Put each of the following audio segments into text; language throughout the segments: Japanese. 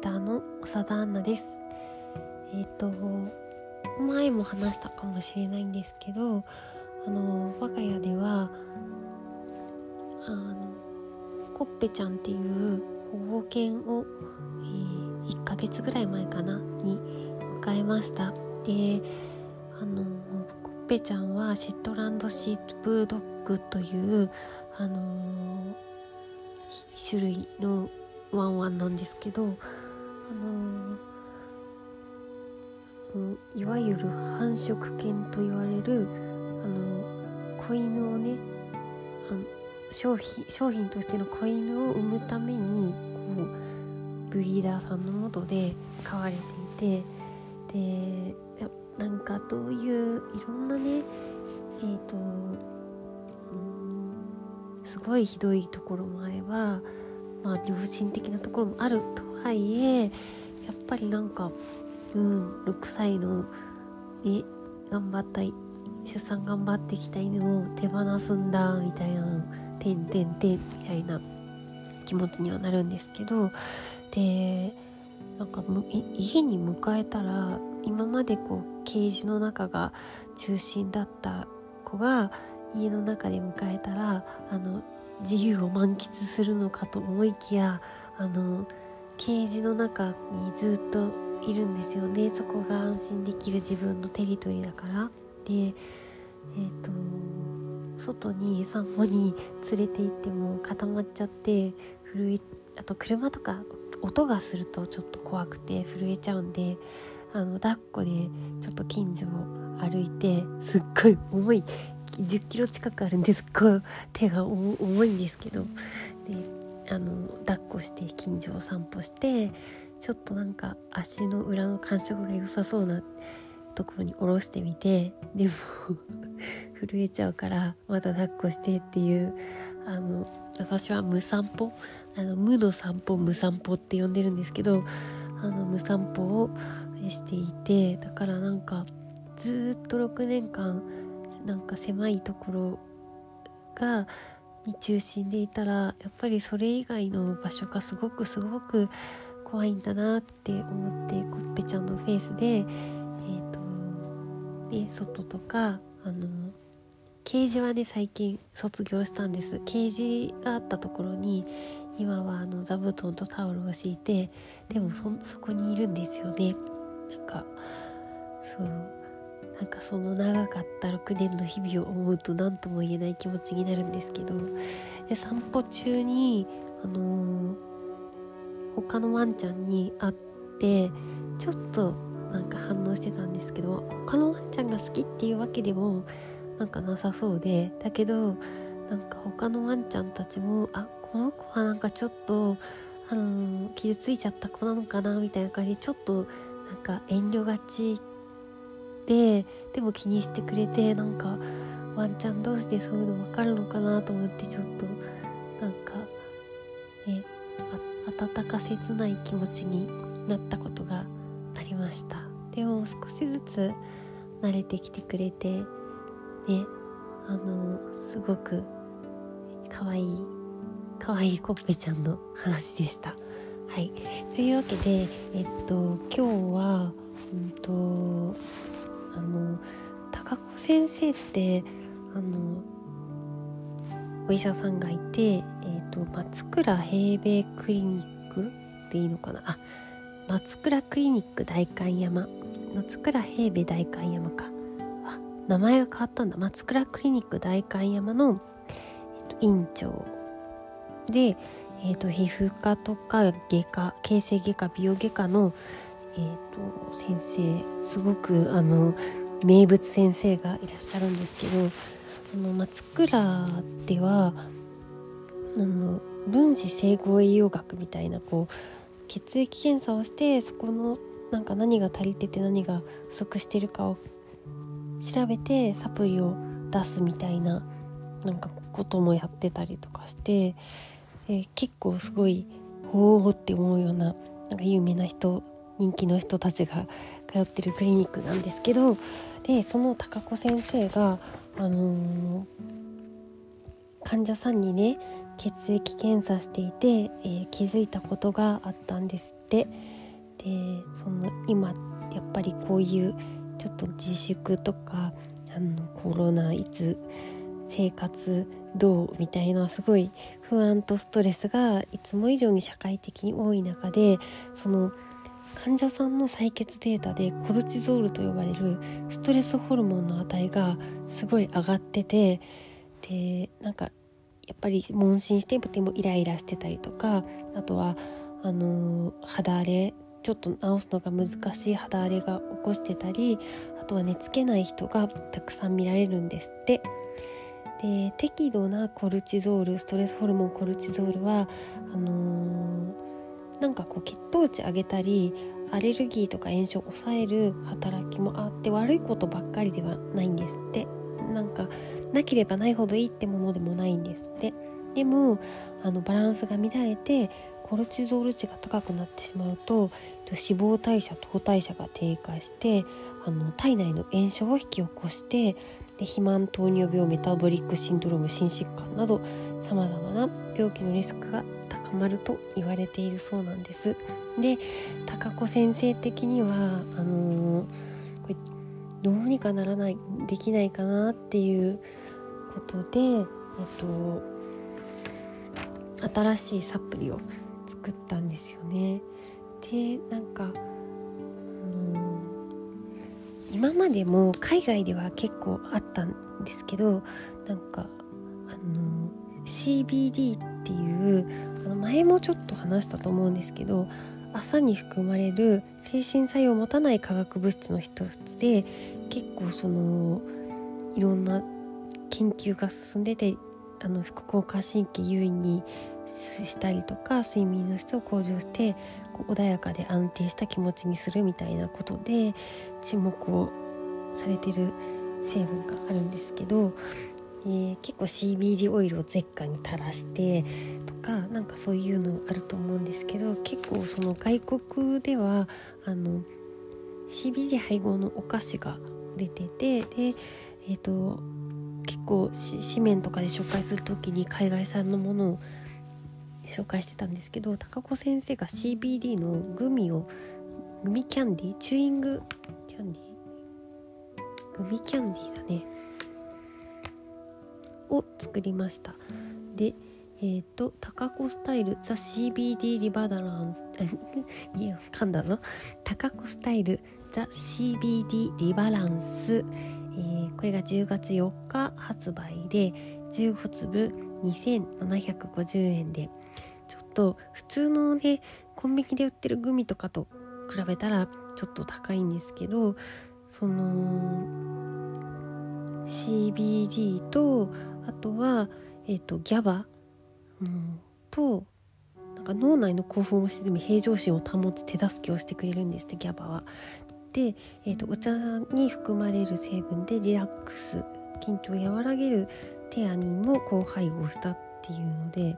ターの長田アンナです。えっ、と前も話したかもしれないんですけどあの我が家ではあのコッペちゃんっていう保護犬を、えー、1ヶ月ぐらい前かなに迎えました。であのコッペちゃんはシットランドシートブードッグというあの種類のワンワンなんですけどあのいわゆる繁殖犬と言われるあの子犬をねあの商品商品としての子犬を産むためにこうブリーダーさんのもとで飼われていてでなんかどういういろんなねえっ、ー、とすごいひどいところもあればまあ良心的なところもあるとはいえやっぱりなんかうん6歳のえ頑張った出産頑張ってきた犬を手放すんだみたいな「てんてんてん」みたいな気持ちにはなるんですけどでなんか家に迎えたら今までこうケージの中が中心だった子が家の中で迎えたらあの自由を満喫するのかと思いきやあのケージの中にずっといるんですよね。そこが安心できる自分のテリトリーだから。でえっ、ー、と外に散歩に連れて行っても固まっちゃって震えあと車とか音がするとちょっと怖くて震えちゃうんであの抱っこでちょっと近所を歩いてすっごい重い10キロ近くあるんです。こう手が重いんですけど。であの抱っこして近所を散歩してちょっとなんか足の裏の感触が良さそうなところに下ろしてみてでも 震えちゃうからまた抱っこしてっていうあの私は無散歩あの無の散歩無散歩って呼んでるんですけどあの無散歩をしていてだからなんかずっと6年間なんか狭いところがに中心でいたらやっぱりそれ以外の場所がすごくすごく怖いんだなって思ってコッペちゃんのフェイスでえ、ー、とで外とかあのケージはね最近卒業したんです。ケージがあったところに今はあの座布団とタオルを敷いてでもそそこにいるんですよね。なんかそう。なんかその長かった6年の日々を思うと何とも言えない気持ちになるんですけどで散歩中にあのー、他のワンちゃんに会ってちょっとなんか反応してたんですけど他のワンちゃんが好きっていうわけでもなんかなさそうでだけどなんか他のワンちゃんたちもあこの子はなんかちょっとあのー、傷ついちゃった子なのかなみたいな感じでちょっとなんか遠慮がちででも気にしてくれてなんかワンちゃん同士でそういうの分かるのかなと思ってちょっとなんかね温か切ない気持ちになったことがありました。でも少しずつ慣れてきてくれてねあのすごく可愛い可愛いコッペちゃんの話でした。はい。というわけでえっと今日はうんとあの高子先生ってあのお医者さんがいて、えーと、松倉平米クリニックでいいのかな？あ松倉クリニック代官山。松倉平米代官山か。あ名前が変わったんだ。松倉クリニック代官山の、えーと、院長で、えーと皮膚科とか外科形成外科美容外科のえーと、先生すごくあの名物先生がいらっしゃるんですけどあの松倉ではあの分子整合栄養学みたいなこう血液検査をしてそこのなんか何が足りてて何が不足してるかを調べてサプリを出すみたいななんかこともやってたりとかして、えー、結構すごいほーって思うようななんか有名な人人気の人たちが通ってるクリニックなんですけどでその高子先生が、あのー、患者さんにね血液検査していて、えー、気づいたことがあったんですって。でその今やっぱりこういうちょっと自粛とかあのコロナいつ生活どうみたいなすごい不安とストレスがいつも以上に社会的に多い中でその患者さんの採血データでコルチゾールと呼ばれるストレスホルモンの値がすごい上がっててでなんかやっぱり問診してとてもイライラしてたりとかあとはあの肌荒れちょっと治すのが難しい肌荒れが起こしてたりあとは寝つけない人がたくさん見られるんですって。で適度なコルチゾールストレスホルモンコルチゾールはあの、なんかこう血糖値上げたりアレルギーとか炎症を抑える働きもあって悪いことばっかりではないんですって。なんかなければないほどいいってものでもないんですって。でもあのバランスが乱れてコルチゾール値が高くなってしまうと脂肪代謝糖代謝が低下してあの体内の炎症を引き起こしてで肥満糖尿病メタボリックシンドローム心疾患などさまざまな病気のリスクが高まると言われているそうなんです。で高子先生的にはあのー、これどうにかならないできないかなっていうことで、えっと、新しいサプリを作ったんですよね。でなんか、うん、今までも海外では結構あったんですけどなんかあの CBD っていうあの前もちょっと話したと思うんですけど朝に含まれる精神作用を持たない化学物質の一つで結構そのいろんな研究が進んでてあの副交感神経優位にしたりとか睡眠の質を向上して穏やかで安定した気持ちにするみたいなことで注目をされてる成分があるんですけど、えー、結構 CBD オイルを舌下に垂らしてとかなんかそういうのあると思うんですけど結構その外国ではあの CBD 配合のお菓子が出ててでえっ、ー、と結構紙面とかで紹介する時に海外産のものを紹介してたんですけど高子先生が CBD のグミをグミキャンディチューイングキャンディグミキャンディだね。を作りました。でえっ、ー、と高子スタイルザ CBD リバダランス いや噛んだぞ。高子スタイルザ CBD リバランス、えー、これが10月4日発売で15粒2750円で。ちょっと普通のねコンビニで売ってるグミとかと比べたらちょっと高いんですけどその CBD とあとは、えーと、ギャバ、うん、となんか脳内の興奮を沈み平常心を保つ手助けをしてくれるんですってギャバは。で、えーとお茶に含まれる成分でリラックス緊張を和らげるテアニンも高配合したっていうので。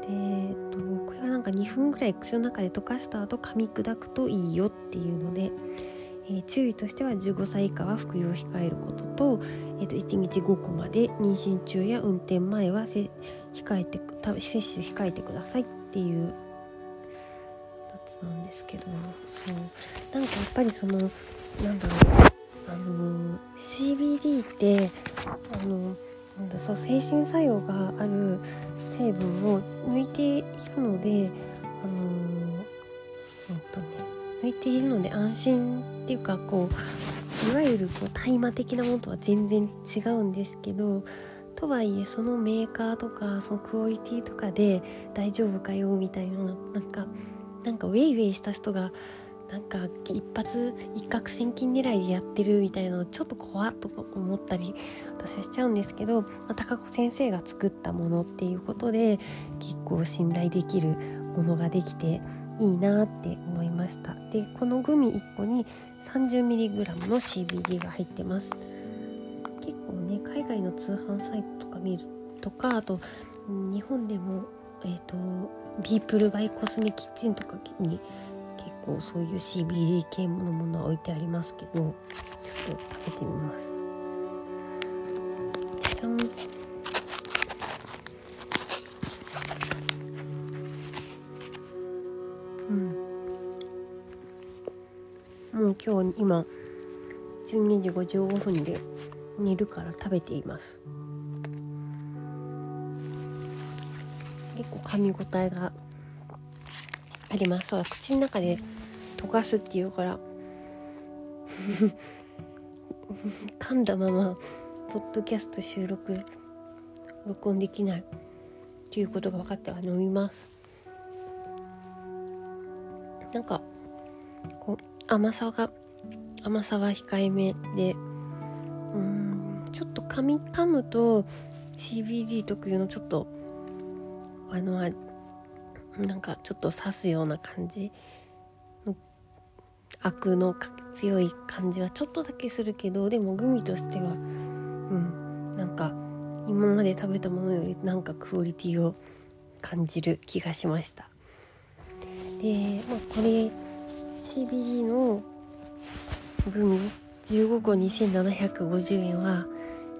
で、えっと、これはなんか2分ぐらい口の中で溶かした後噛み砕くといいよっていうので、え、注意としては15歳以下は服用を控えることと,、えー、と1日5個まで妊娠中や運転前はせ控えて摂取控えてくださいっていうやつなんですけどそう。なんかやっぱりそのなんだろうあの CBD ってあのなんだそう精神作用がある成分を抜いているのであの抜いているので安心っていうかこういわゆるこう大麻的なものとは全然違うんですけどとはいえそのメーカーとかそのクオリティとかで大丈夫かよみたいななんかなんかウェイウェイした人がなんか一発一攫千金狙いでやってるみたいなのちょっと怖っと思ったり私はしちゃうんですけど、まあ、高子先生が作ったものっていうことで結構信頼できるものができていいなって思いました。でこのグミ1個に 30mg の CBD が入ってます。結構ね海外の通販サイトとか見るとかあと日本でもえっ、ー、とビープルバイコスメキッチンとかに結構そういう CBD 系のものは置いてありますけどちょっと食べてみます。今12時55分で寝るから食べています。結構噛み応えがあります。そう口の中で溶かすっていうから 噛んだままポッドキャスト収録録音できないっていうことが分かっては飲みます。なんかこう甘さが甘さは控えめでうんちょっと噛み噛むと CBD 特有のちょっとあのなんかちょっと刺すような感じのアクの強い感じはちょっとだけするけどでもグミとしてはうんなんか今まで食べたものよりなんかクオリティを感じる気がしました。で、まあ、これ CBD のグミ15個2750円は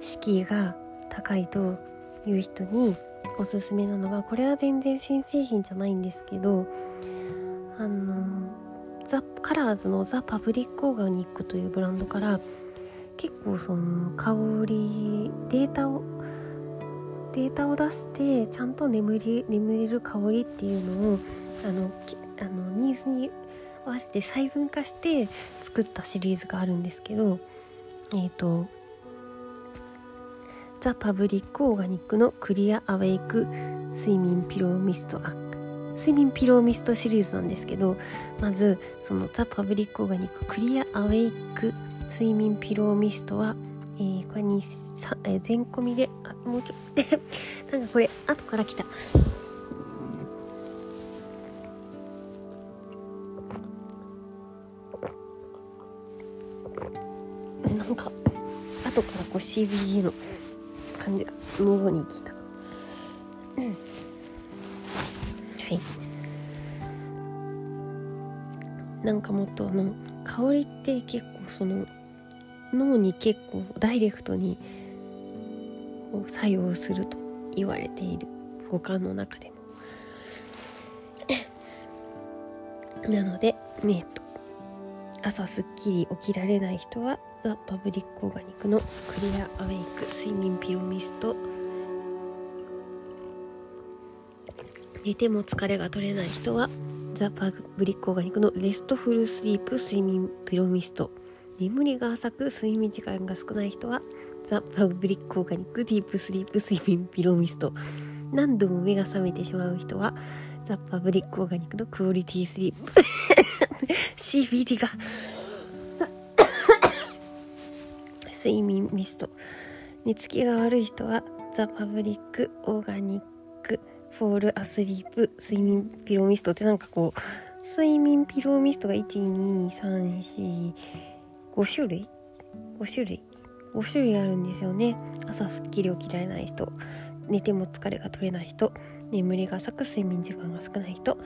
敷居が高いという人におすすめなのがこれは全然新製品じゃないんですけどあのザ・カラーズのザ・パブリック・オーガニックというブランドから結構その香りデータをデータを出してちゃんと眠り眠れる香りっていうのをあのあのニーズに合わせて細分化して作ったシリーズがあるんですけどえっ、ー、とザ・パブリック・オーガニックのクリア・アウェイク睡眠ピローミストあ睡眠ピローミストシリーズなんですけどまずそのザ・パブリック・オーガニッククリア・アウェイク睡眠ピローミストは、えー、これにさ、えー、全込みであもうちょっと なんかこれ後から来た。CBD の感じが喉にきた、はい。なんかもっとあの香りって結構その脳に結構ダイレクトにこう作用すると言われている五感の中でも。なのでえっと朝すっきり起きられない人は The Public Organic の Clear Awake 睡眠ピロミスト。寝ても疲れが取れない人は The Public Organic の Restful Sleep 睡眠ピロミスト。眠りが浅く睡眠時間が少ない人は The Public Organic Deep Sleep 睡眠ピロミスト。何度も目が覚めてしまう人はThe Public Organic の Quality Sleep。CBD が。睡眠ミスト。寝つきが悪い人は The Public Organic Fall Asleep 睡眠ピローミストってなんかこう睡眠ピローミストが12345種類？5種類？5種類あるんですよね。朝すっきり起きられない人。寝ても疲れが取れない人。眠りが浅く睡眠時間が少ない人。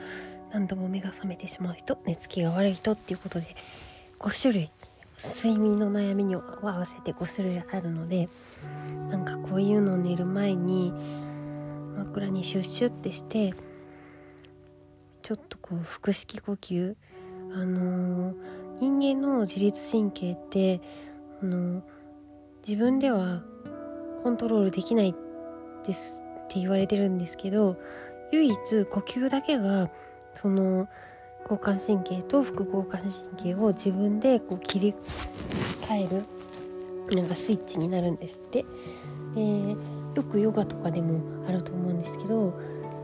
何度も目が覚めてしまう人寝つきが悪い人っていうことで5種類睡眠の悩みに合わせて5種類あるのでなんかこういうのを寝る前に枕にシュッシュってしてちょっとこう腹式呼吸あのー、人間の自律神経ってあのー、自分ではコントロールできないですって言われてるんですけど唯一呼吸だけがその交感神経と副交感神経を自分でこう切り替えるなんかスイッチになるんですって。でよくヨガとかでもあると思うんですけど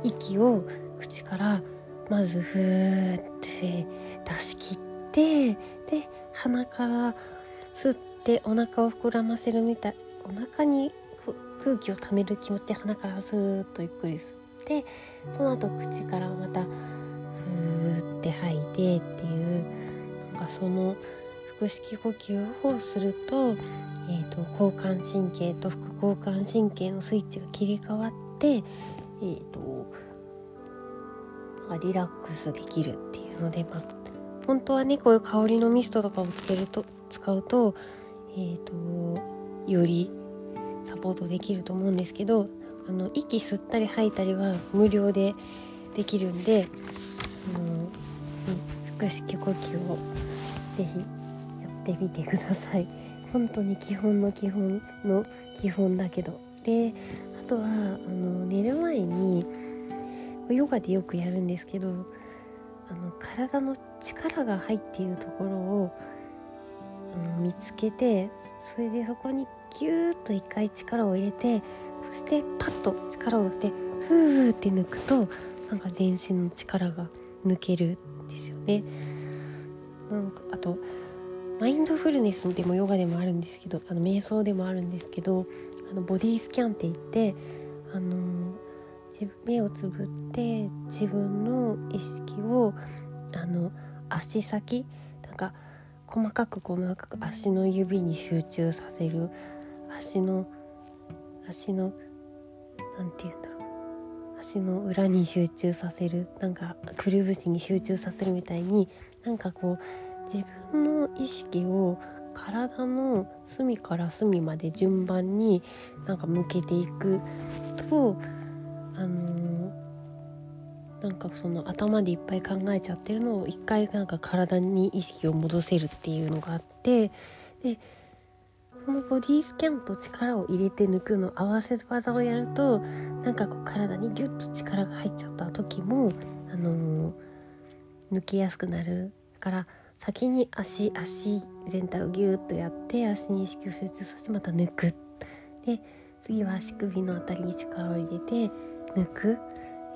息を口からまずふーって出し切ってで鼻から吸ってお腹を膨らませるみたいお腹に空気をためる気持ちで鼻からスーッとゆっくり吸ってその後口からまたって吐いてっていうなんかその腹式呼吸をすると,、えーと、交感神経と副交感神経のスイッチが切り替わって、えーと、リラックスできるっていうので、まあ、本当はねこういう香りのミストとかをつけると使うと,、えーとよりサポートできると思うんですけどあの息吸ったり吐いたりは無料でできるんで腹式呼吸をぜひってみてください。本当に基本の基本の基本だけど。であとはあの寝る前にヨガでよくやるんですけどあの体の力が入っているところをあの見つけてそれでそこにギューッと一回力を入れてそしてパッと力を入れてフーって抜くとなんか全身の力が抜ける。ですよね。なんかあとマインドフルネスでもヨガでもあるんですけどあの瞑想でもあるんですけどあのボディスキャンって言ってあの目をつぶって自分の意識をあの足先なんか細かく細かく足の指に集中させる足の足の何て言うんだろう足の裏に集中させるなんかくるぶしに集中させるみたいになんかこう自分の意識を体の隅から隅まで順番になんか向けていくとあのー、なんかその頭でいっぱい考えちゃってるのを一回なんか体に意識を戻せるっていうのがあってでそのボディスキャンと力を入れて抜くの合わせ技をやるとなんかこう体にギュッと力が入っちゃった時も、あのー、抜けやすくなるから先に足足全体をギュッとやって足に意識を集中させてまた抜く。で次は足首の辺りに力を入れて抜く、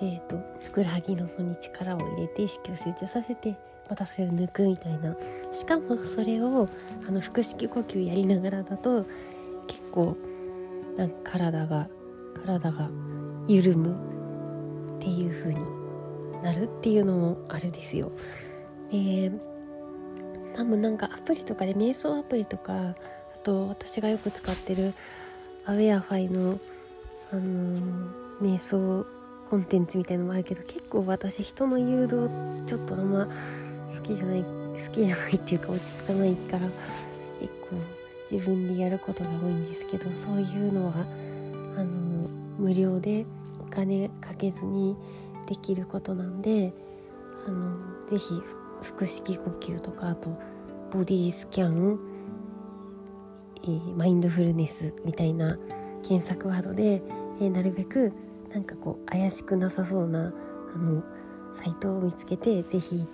えーと、ふくらはぎの方に力を入れて意識を集中させてまたそれを抜くみたいなしかもそれをあの腹式呼吸やりながらだと結構なんか体が体が緩むっていう風になるっていうのもあるですよ。えー、多分なんかアプリとかで瞑想アプリとかあと私がよく使ってるアウェアファイの、あのー瞑想コンテンツみたいのもあるけど結構私人の誘導ちょっとあんま好きじゃない好きじゃないっていうか落ち着かないから結構自分でやることが多いんですけどそういうのはあの無料でお金かけずにできることなんであのぜひ腹式呼吸とかあとボディスキャン、えー、マインドフルネスみたいな検索ワードで、えー、なるべくなんかこう怪しくなさそうなあのサイトを見つけて是非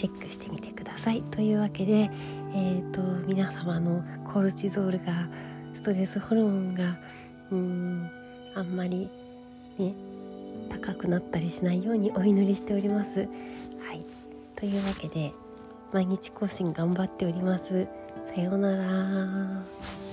チェックしてみてください。というわけで、えーと、皆様のコルチゾールがストレスホルモンがうんあんまりね高くなったりしないようにお祈りしております。はい、というわけで毎日更新頑張っております。さようなら。